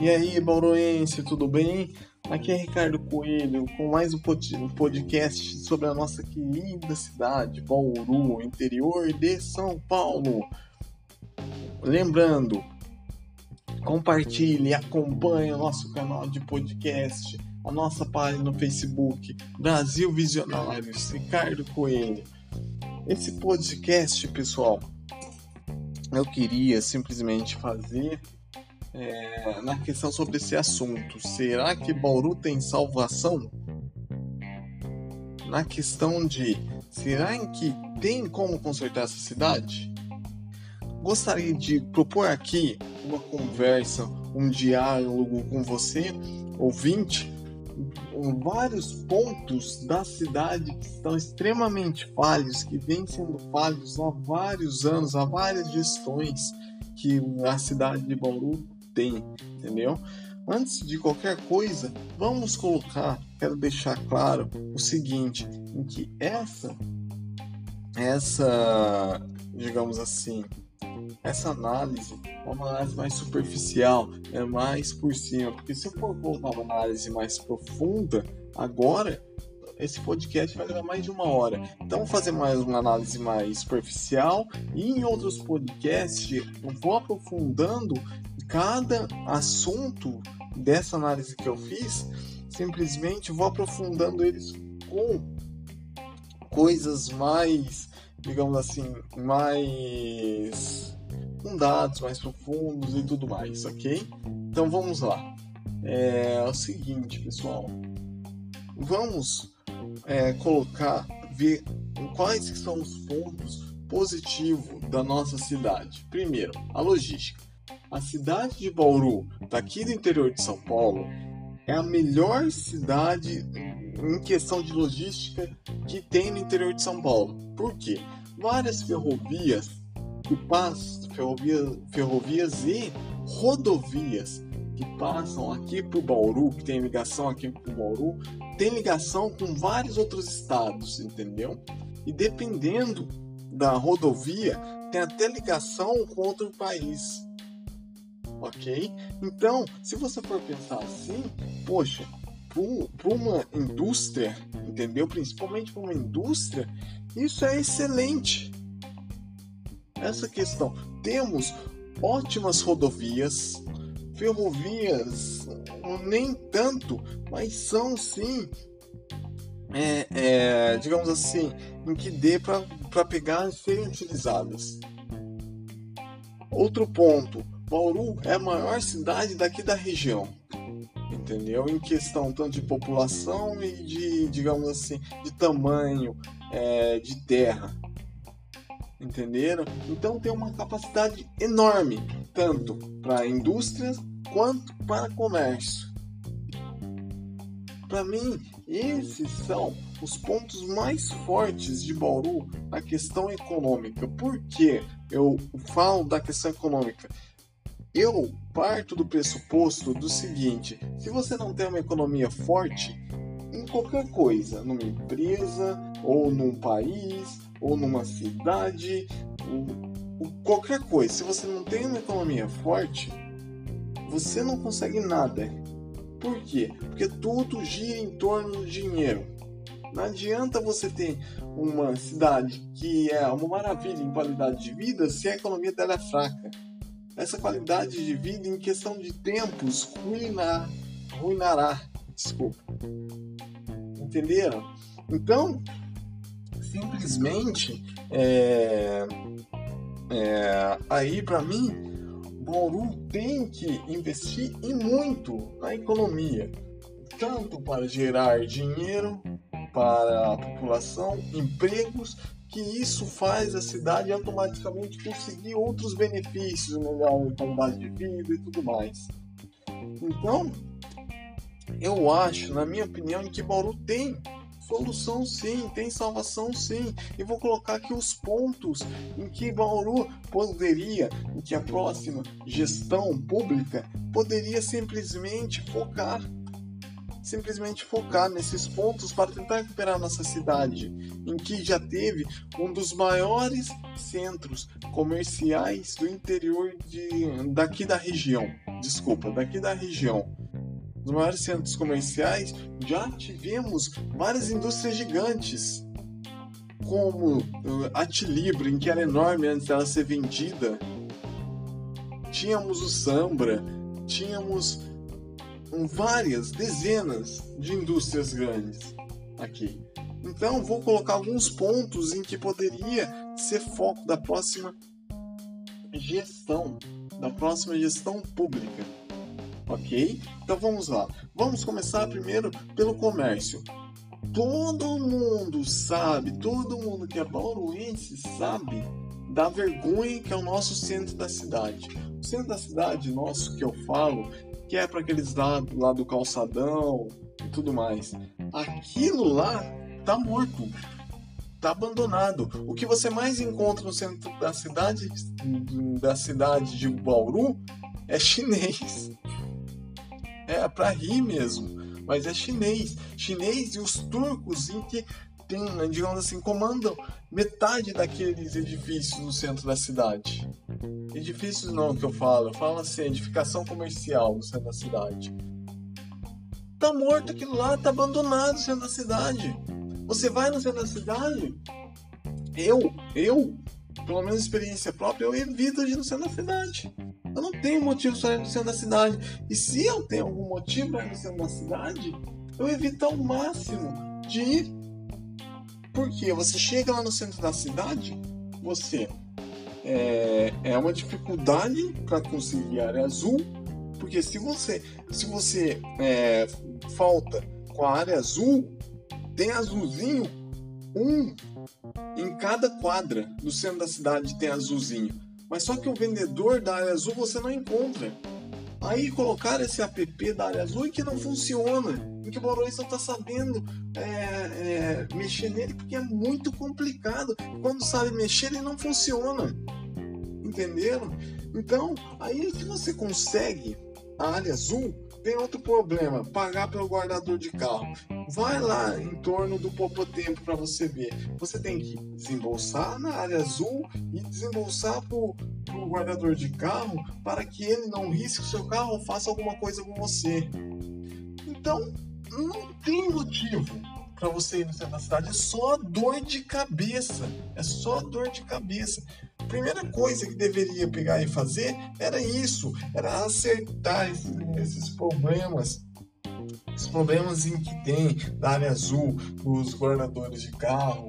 E aí, Bauruense, tudo bem? Aqui é Ricardo Coelho com mais um podcast sobre a nossa querida cidade, Bauru, interior de São Paulo. Lembrando, compartilhe, acompanhe o nosso canal de podcast, a nossa página no Facebook, Brasil Visionários, Ricardo Coelho. Esse podcast, pessoal, eu queria simplesmente fazer é, na questão sobre esse assunto. Será que Bauru tem salvação? Na questão de será que tem como consertar essa cidade? Gostaria de propor aqui uma conversa, um diálogo com você, ouvinte, em vários pontos da cidade que estão extremamente falhos, que vêm sendo falhos há vários anos, há várias gestões que a cidade de Bauru tem, entendeu? Antes de qualquer coisa, vamos colocar, quero deixar claro o seguinte, em que essa essa, digamos assim, essa análise é uma análise mais superficial, é mais por cima, porque se eu for colocar uma análise mais profunda, agora esse podcast vai levar mais de uma hora. Então, vou fazer mais uma análise mais superficial e em outros podcasts eu vou aprofundando cada assunto dessa análise que eu fiz. Simplesmente vou aprofundando eles com coisas mais, digamos assim, mais com dados mais profundos e tudo mais, ok? Então vamos lá. É, o seguinte, pessoal. Vamos é, colocar, ver quais são os pontos positivos da nossa cidade. Primeiro, a logística. A cidade de Bauru, daqui do interior de São Paulo, é a melhor cidade em questão de logística que tem no interior de São Paulo. Por quê? Várias ferrovias que passam, ferrovias, ferrovias e rodovias que passam aqui para o Bauru, que tem ligação aqui para o Bauru, tem ligação com vários outros estados, entendeu? E dependendo da rodovia, tem até ligação com outro país. Ok? Então, se você for pensar assim, poxa, para uma indústria, entendeu? Principalmente para uma indústria, isso é excelente. Essa questão. Temos ótimas rodovias, ferrovias nem tanto, mas são sim, é, é, digamos assim, em que dê para pegar e serem utilizadas. Outro ponto, Bauru é a maior cidade daqui da região, entendeu? Em questão tanto de população e de, digamos assim, de tamanho é, de terra entenderam? Então tem uma capacidade enorme, tanto para indústrias quanto para comércio. Para mim, esses são os pontos mais fortes de Bauru na questão econômica. Por que eu falo da questão econômica? Eu parto do pressuposto do seguinte: se você não tem uma economia forte, em qualquer coisa, numa empresa, ou num país, ou numa cidade, ou, qualquer coisa, se você não tem uma economia forte, você não consegue nada. Por quê? Porque tudo gira em torno do dinheiro. Não adianta você ter uma cidade que é uma maravilha em qualidade de vida se a economia dela é fraca. Essa qualidade de vida, em questão de tempos, ruinar, ruinará. Desculpa. Entenderam? Então, simplesmente é, é, aí para mim Bauru tem que investir e muito na economia tanto para gerar dinheiro para a população empregos que isso faz a cidade automaticamente conseguir outros benefícios melhor qualidade de vida e tudo mais então eu acho na minha opinião que Bauru tem solução sim, tem salvação sim. E vou colocar aqui os pontos em que Bauru poderia, em que a próxima gestão pública poderia simplesmente focar. Simplesmente focar nesses pontos para tentar recuperar nossa cidade, em que já teve um dos maiores centros comerciais do interior de, daqui da região. Desculpa, daqui da região. Os maiores centros comerciais já tivemos várias indústrias gigantes, como a Tilibra, em que era enorme antes dela ser vendida. Tínhamos o Sambra, tínhamos várias dezenas de indústrias grandes aqui. Então, vou colocar alguns pontos em que poderia ser foco da próxima gestão, da próxima gestão pública. Ok? Então vamos lá. Vamos começar primeiro pelo comércio. Todo mundo sabe, todo mundo que é bauruense sabe da vergonha que é o nosso centro da cidade. O centro da cidade nosso que eu falo que é para aqueles lados lá do calçadão e tudo mais. Aquilo lá tá morto, tá abandonado. O que você mais encontra no centro da cidade, da cidade de Bauru, é chinês. É para rir mesmo, mas é chinês. Chinês e os turcos em que tem, digamos assim, comandam metade daqueles edifícios no centro da cidade. Edifícios não que eu falo, eu falo assim, edificação comercial no centro da cidade. Tá morto aquilo lá, tá abandonado no centro da cidade. Você vai no centro da cidade, eu, eu, pelo menos experiência própria, eu evito de ir no centro da cidade. Eu não tenho motivo para ir no centro da cidade. E se eu tenho algum motivo para ir no centro da cidade, eu evito ao máximo de ir porque você chega lá no centro da cidade, você é, é uma dificuldade para conseguir área azul, porque se você se você é, falta com a área azul, tem azulzinho um em cada quadra do centro da cidade tem azulzinho. Mas só que o vendedor da área azul você não encontra. Aí colocaram esse app da área azul e que não funciona, em que o motorista não está sabendo é, é, mexer nele porque é muito complicado. Quando sabe mexer, ele não funciona. Entenderam? Então, aí que você consegue a área azul, tem outro problema: pagar pelo guardador de carro. Vai lá em torno do pouco tempo para você ver. Você tem que desembolsar na área azul e desembolsar para o guardador de carro para que ele não risque o seu carro ou faça alguma coisa com você. Então, não tem motivo para você ir da cidade. É só dor de cabeça. É só dor de cabeça. A primeira coisa que deveria pegar e fazer era isso, era acertar esses, esses problemas os problemas em que tem da área azul, os guardadores de carro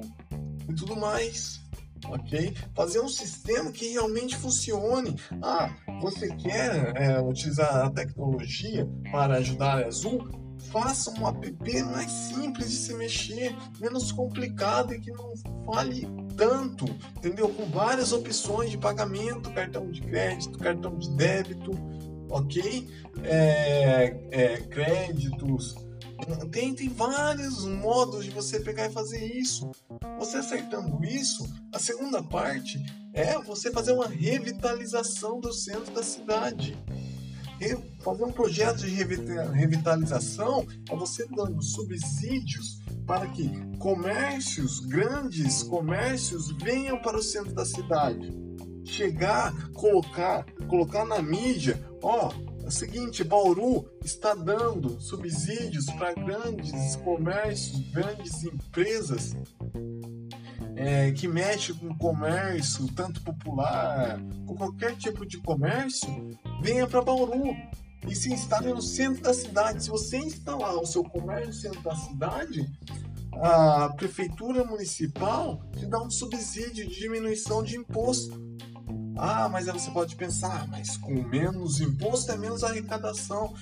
e tudo mais. Ok? Fazer um sistema que realmente funcione. Ah, você quer é, utilizar a tecnologia para ajudar a azul? Faça um app mais simples de se mexer, menos complicado e que não fale tanto, entendeu? Com várias opções de pagamento, cartão de crédito, cartão de débito, ok? É, é, créditos. Tem, tem vários modos de você pegar e fazer isso. Você acertando isso, a segunda parte é você fazer uma revitalização do centro da cidade. Fazer um projeto de revitalização é você dando subsídios para que comércios, grandes comércios, venham para o centro da cidade. Chegar, colocar, colocar na mídia, ó, o seguinte, Bauru está dando subsídios para grandes comércios, grandes empresas é, que mexem com comércio, tanto popular, com qualquer tipo de comércio, venha para Bauru e se instale no centro da cidade. Se você instalar o seu comércio no centro da cidade, a prefeitura municipal te dá um subsídio de diminuição de imposto ah, mas aí você pode pensar, ah, mas com menos imposto é menos arrecadação.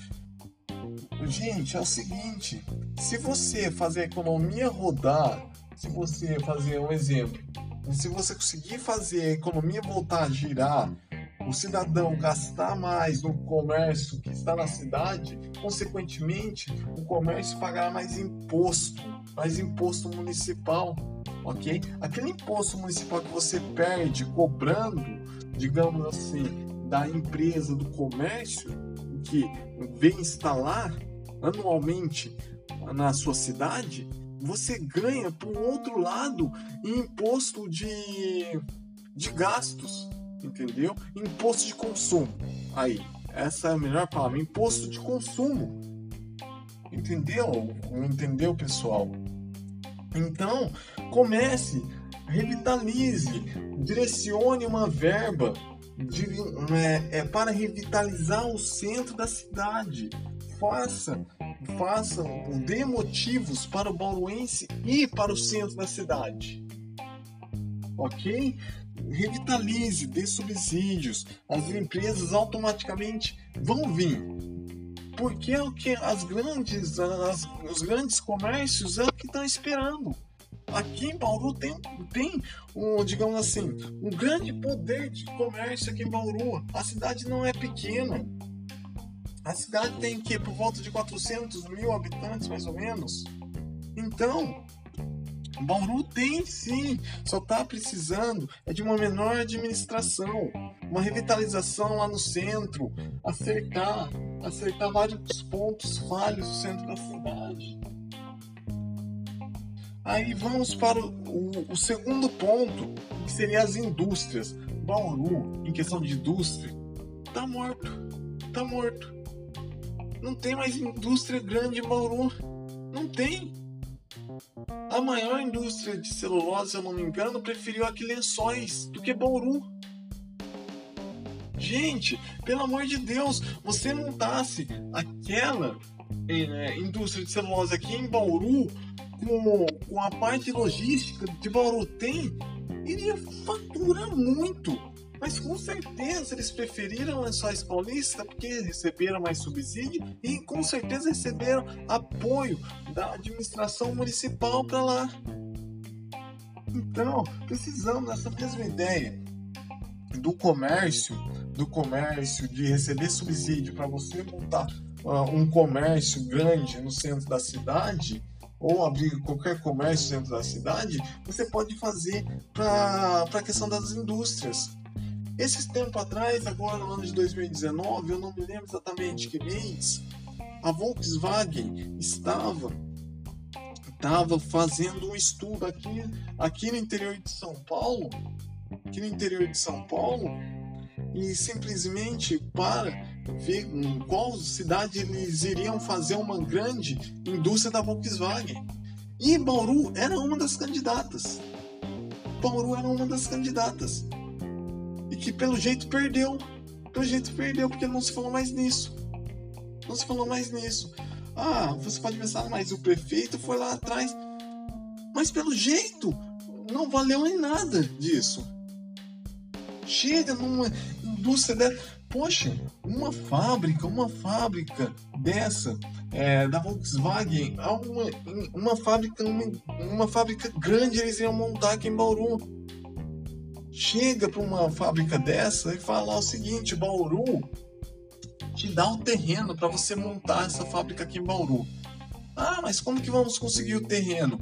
Gente, é o seguinte: se você fazer a economia rodar, se você fazer um exemplo, se você conseguir fazer a economia voltar a girar, o cidadão gastar mais no comércio que está na cidade, consequentemente, o comércio pagará mais imposto, mais imposto municipal, ok? Aquele imposto municipal que você perde cobrando digamos assim, da empresa, do comércio que vem instalar, anualmente na sua cidade, você ganha por outro lado imposto de, de gastos, entendeu? Imposto de consumo. Aí, essa é a melhor palavra, imposto de consumo. Entendeu? Entendeu, pessoal? Então, comece, revitalize, direcione uma verba de, é, é, para revitalizar o centro da cidade. Faça, faça, dê motivos para o bauruense ir para o centro da cidade. Ok? Revitalize, dê subsídios. As empresas automaticamente vão vir. Porque é o que as grandes, as, os grandes comércios é o que estão esperando aqui em Bauru tem, tem um, digamos assim, um grande poder de comércio aqui em Bauru. A cidade não é pequena. A cidade tem que por volta de 400 mil habitantes, mais ou menos. Então, Bauru tem sim, só está precisando é de uma menor administração, uma revitalização lá no centro, acertar, acertar vários pontos falhos do centro da cidade. Aí vamos para o, o, segundo ponto, que seria as indústrias. Bauru, em questão de indústria, tá morto. Tá morto. Não tem mais indústria grande em Bauru. Não tem. A maior indústria de celulose, se eu não me engano, preferiu aqui Lençóis do que Bauru. Gente, pelo amor de Deus, você montasse aquela é, indústria de celulose aqui em Bauru com, com a parte logística de Bauru tem, iria faturar muito. Mas com certeza eles preferiram Lençóis Paulista porque receberam mais subsídio e com certeza receberam apoio da administração municipal para lá. Então, precisamos dessa mesma ideia do comércio, do comércio de receber subsídio para você montar uh, um comércio grande no centro da cidade ou abrir qualquer comércio dentro da cidade, você pode fazer para a questão das indústrias. Esses tempo atrás, agora no ano de 2019, eu não me lembro exatamente que mês, a Volkswagen estava estava fazendo um estudo aqui, aqui no interior de São Paulo, aqui no interior de São Paulo, e simplesmente para qual cidade eles iriam fazer uma grande indústria da Volkswagen. E Bauru era uma das candidatas. Bauru era uma das candidatas. E que pelo jeito perdeu. Pelo jeito perdeu, porque não se falou mais nisso. Não se falou mais nisso. Ah, você pode pensar, mas o prefeito foi lá atrás. Mas pelo jeito, não valeu em nada disso. Chega numa indústria dessa Poxa, uma fábrica, uma fábrica dessa é, da Volkswagen, uma, uma fábrica, uma, uma fábrica grande eles iam montar aqui em Bauru. Chega para uma fábrica dessa e fala o seguinte, Bauru te dá o terreno para você montar essa fábrica aqui em Bauru. Ah, mas como que vamos conseguir o terreno?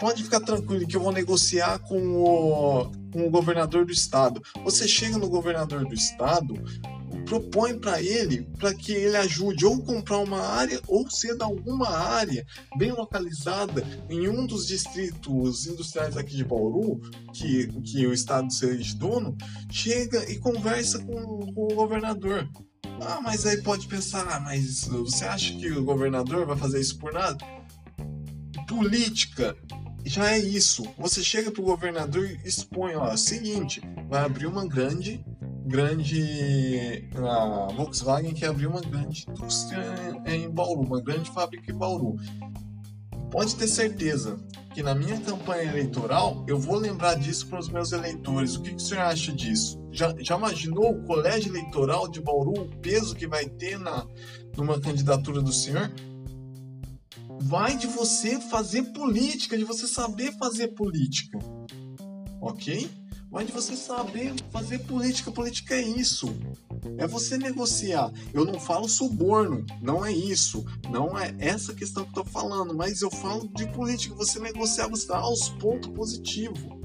Pode ficar tranquilo que eu vou negociar com o, com o governador do estado. Você chega no governador do estado, propõe para ele para que ele ajude ou comprar uma área ou ceda alguma área bem localizada em um dos distritos industriais aqui de Bauru, que, que o estado seja dono, chega e conversa com, com o governador. Ah, mas aí pode pensar, ah, mas você acha que o governador vai fazer isso por nada? Política já é isso. Você chega pro governador e expõe, ó, seguinte, vai abrir uma grande, grande, a Volkswagen quer abrir uma grande indústria em Bauru, uma grande fábrica em Bauru. Pode ter certeza que na minha campanha eleitoral eu vou lembrar disso para os meus eleitores. O que, que o senhor acha disso? Já, já imaginou o colégio eleitoral de Bauru, o peso que vai ter na, numa candidatura do senhor? Vai de você fazer política, de você saber fazer política. Ok? Vai de você saber fazer política. Política é isso. É você negociar. Eu não falo suborno, não é isso. Não é essa questão que eu tô falando, mas eu falo de política. Você negociar, você dá aos pontos positivos.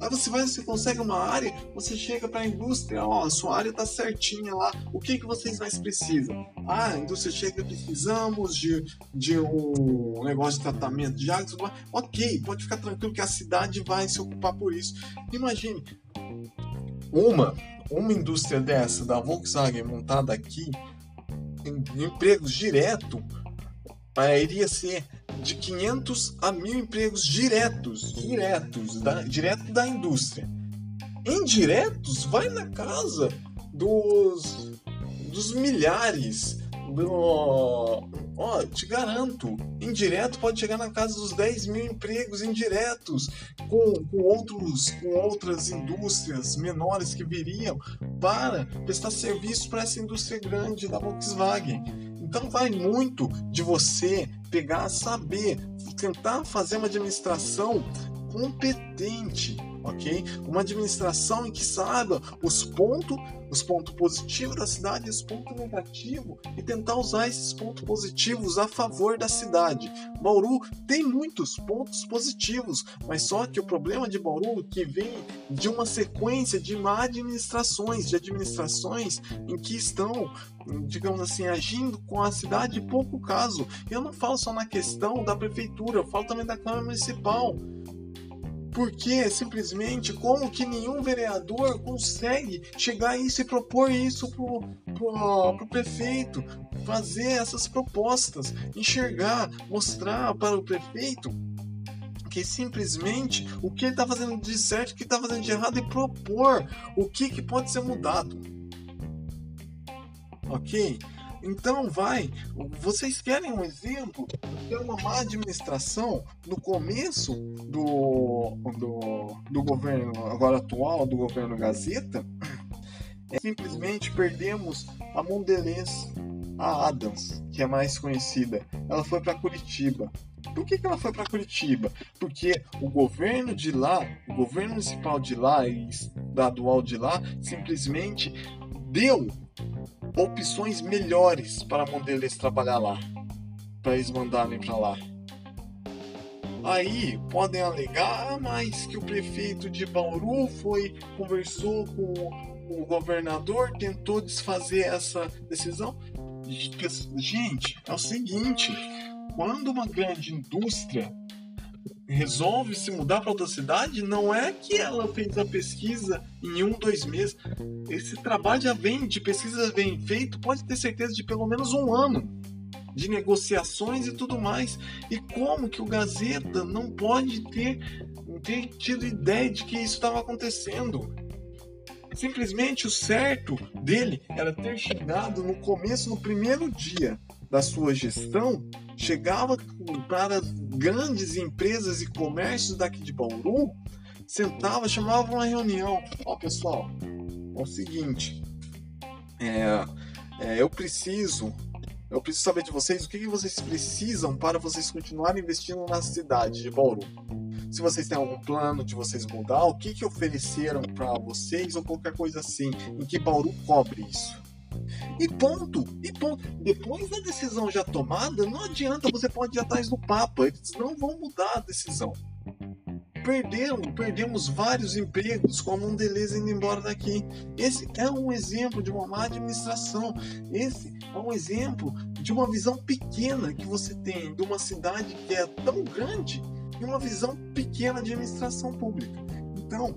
Aí você vai, você consegue uma área, você chega para a indústria, ó, sua área tá certinha lá. O que que vocês mais precisam? Ah, a indústria chega, precisamos de, de um negócio de tratamento de água. Ok, pode ficar tranquilo que a cidade vai se ocupar por isso. Imagine uma uma indústria dessa da Volkswagen montada aqui, em empregos direto, iria ser de 500 a mil empregos diretos, diretos, da, direto da indústria. Indiretos, vai na casa dos, dos milhares, do, ó, te garanto, indireto pode chegar na casa dos 10 mil empregos indiretos, com, com, outros, com outras indústrias menores que viriam para prestar serviço para essa indústria grande da Volkswagen. Então vai muito de você pegar, saber, tentar fazer uma administração competente, ok? Uma administração em que saiba os pontos, os pontos positivos da cidade e os pontos negativos e tentar usar esses pontos positivos a favor da cidade. Bauru tem muitos pontos positivos, mas só que o problema de Bauru é que vem de uma sequência de má administrações, de administrações em que estão digamos assim, agindo com a cidade pouco caso. Eu não falo só na questão da prefeitura, eu falo também da Câmara Municipal. Porque simplesmente como que nenhum vereador consegue chegar e propor isso pro, pro, pro prefeito, fazer essas propostas, enxergar, mostrar para o prefeito que simplesmente o que ele está fazendo de certo, o que está fazendo de errado e propor o que, que pode ser mudado. Ok? Então vai, vocês querem um exemplo de uma má administração no começo do, do, do governo agora atual, do governo Gazeta? É, simplesmente perdemos a Mondelez, a Adams, que é mais conhecida. Ela foi para Curitiba. Por que, que ela foi para Curitiba? Porque o governo de lá, o governo municipal de lá e estadual de lá, simplesmente deu opções melhores para a Mondelez trabalhar lá, para eles mandarem para lá. Aí podem alegar, ah, mas que o prefeito de Bauru foi conversou com o governador, tentou desfazer essa decisão. Gente, é o seguinte: quando uma grande indústria resolve se mudar para outra cidade, não é que ela fez a pesquisa em um, dois meses. Esse trabalho já vem, de pesquisa vem feito, pode ter certeza de pelo menos um ano de negociações e tudo mais. E como que o Gazeta não pode ter, ter tido ideia de que isso estava acontecendo? Simplesmente o certo dele era ter chegado no começo, no primeiro dia da sua gestão, chegava para grandes empresas e comércios daqui de Bauru, sentava, chamava uma reunião. Ó, oh, pessoal, é o seguinte, é, é, eu preciso, eu preciso saber de vocês o que, vocês precisam para vocês continuarem investindo na cidade de Bauru. Se vocês têm algum plano de vocês mudar, o que, que ofereceram para vocês ou qualquer coisa assim, em que Bauru cobre isso. E ponto, e ponto. Depois da decisão já tomada, não adianta, você pode ir atrás do Papa, eles não vão mudar a decisão. Perderam, perdemos vários empregos com a Mondelez indo embora daqui. Esse é um exemplo de uma má administração. Esse é um exemplo de uma visão pequena que você tem de uma cidade que é tão grande e uma visão pequena de administração pública. Então,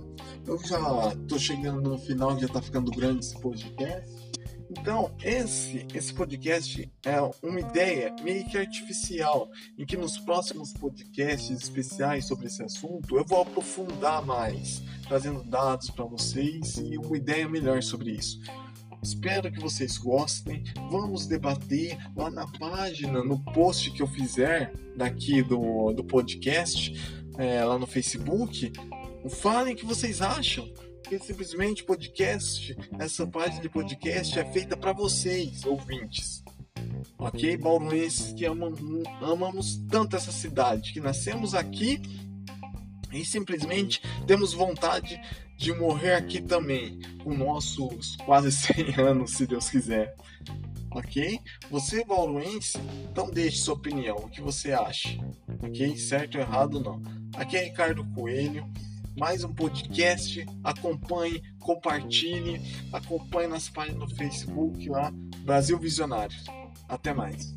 eu já estou chegando no final, já está ficando grande esse podcast. Então, esse, esse podcast é uma ideia meio que artificial, em que nos próximos podcasts especiais sobre esse assunto eu vou aprofundar mais, trazendo dados para vocês e uma ideia melhor sobre isso. Espero que vocês gostem. Vamos debater lá na página, no post que eu fizer daqui do, do podcast, é, lá no Facebook. Falem o que vocês acham porque simplesmente podcast, essa página de podcast é feita para vocês, ouvintes. Ok? Bauruenses que amam, amamos tanto essa cidade, que nascemos aqui e simplesmente temos vontade de morrer aqui também, com nossos quase 100 anos, se Deus quiser. Ok? Você, bauruense, então deixe sua opinião, o que você acha. Ok? Certo ou errado, não. Aqui é Ricardo Coelho. Mais um podcast. Acompanhe, compartilhe, acompanhe nossa página no Facebook lá, Brasil Visionário. Até mais.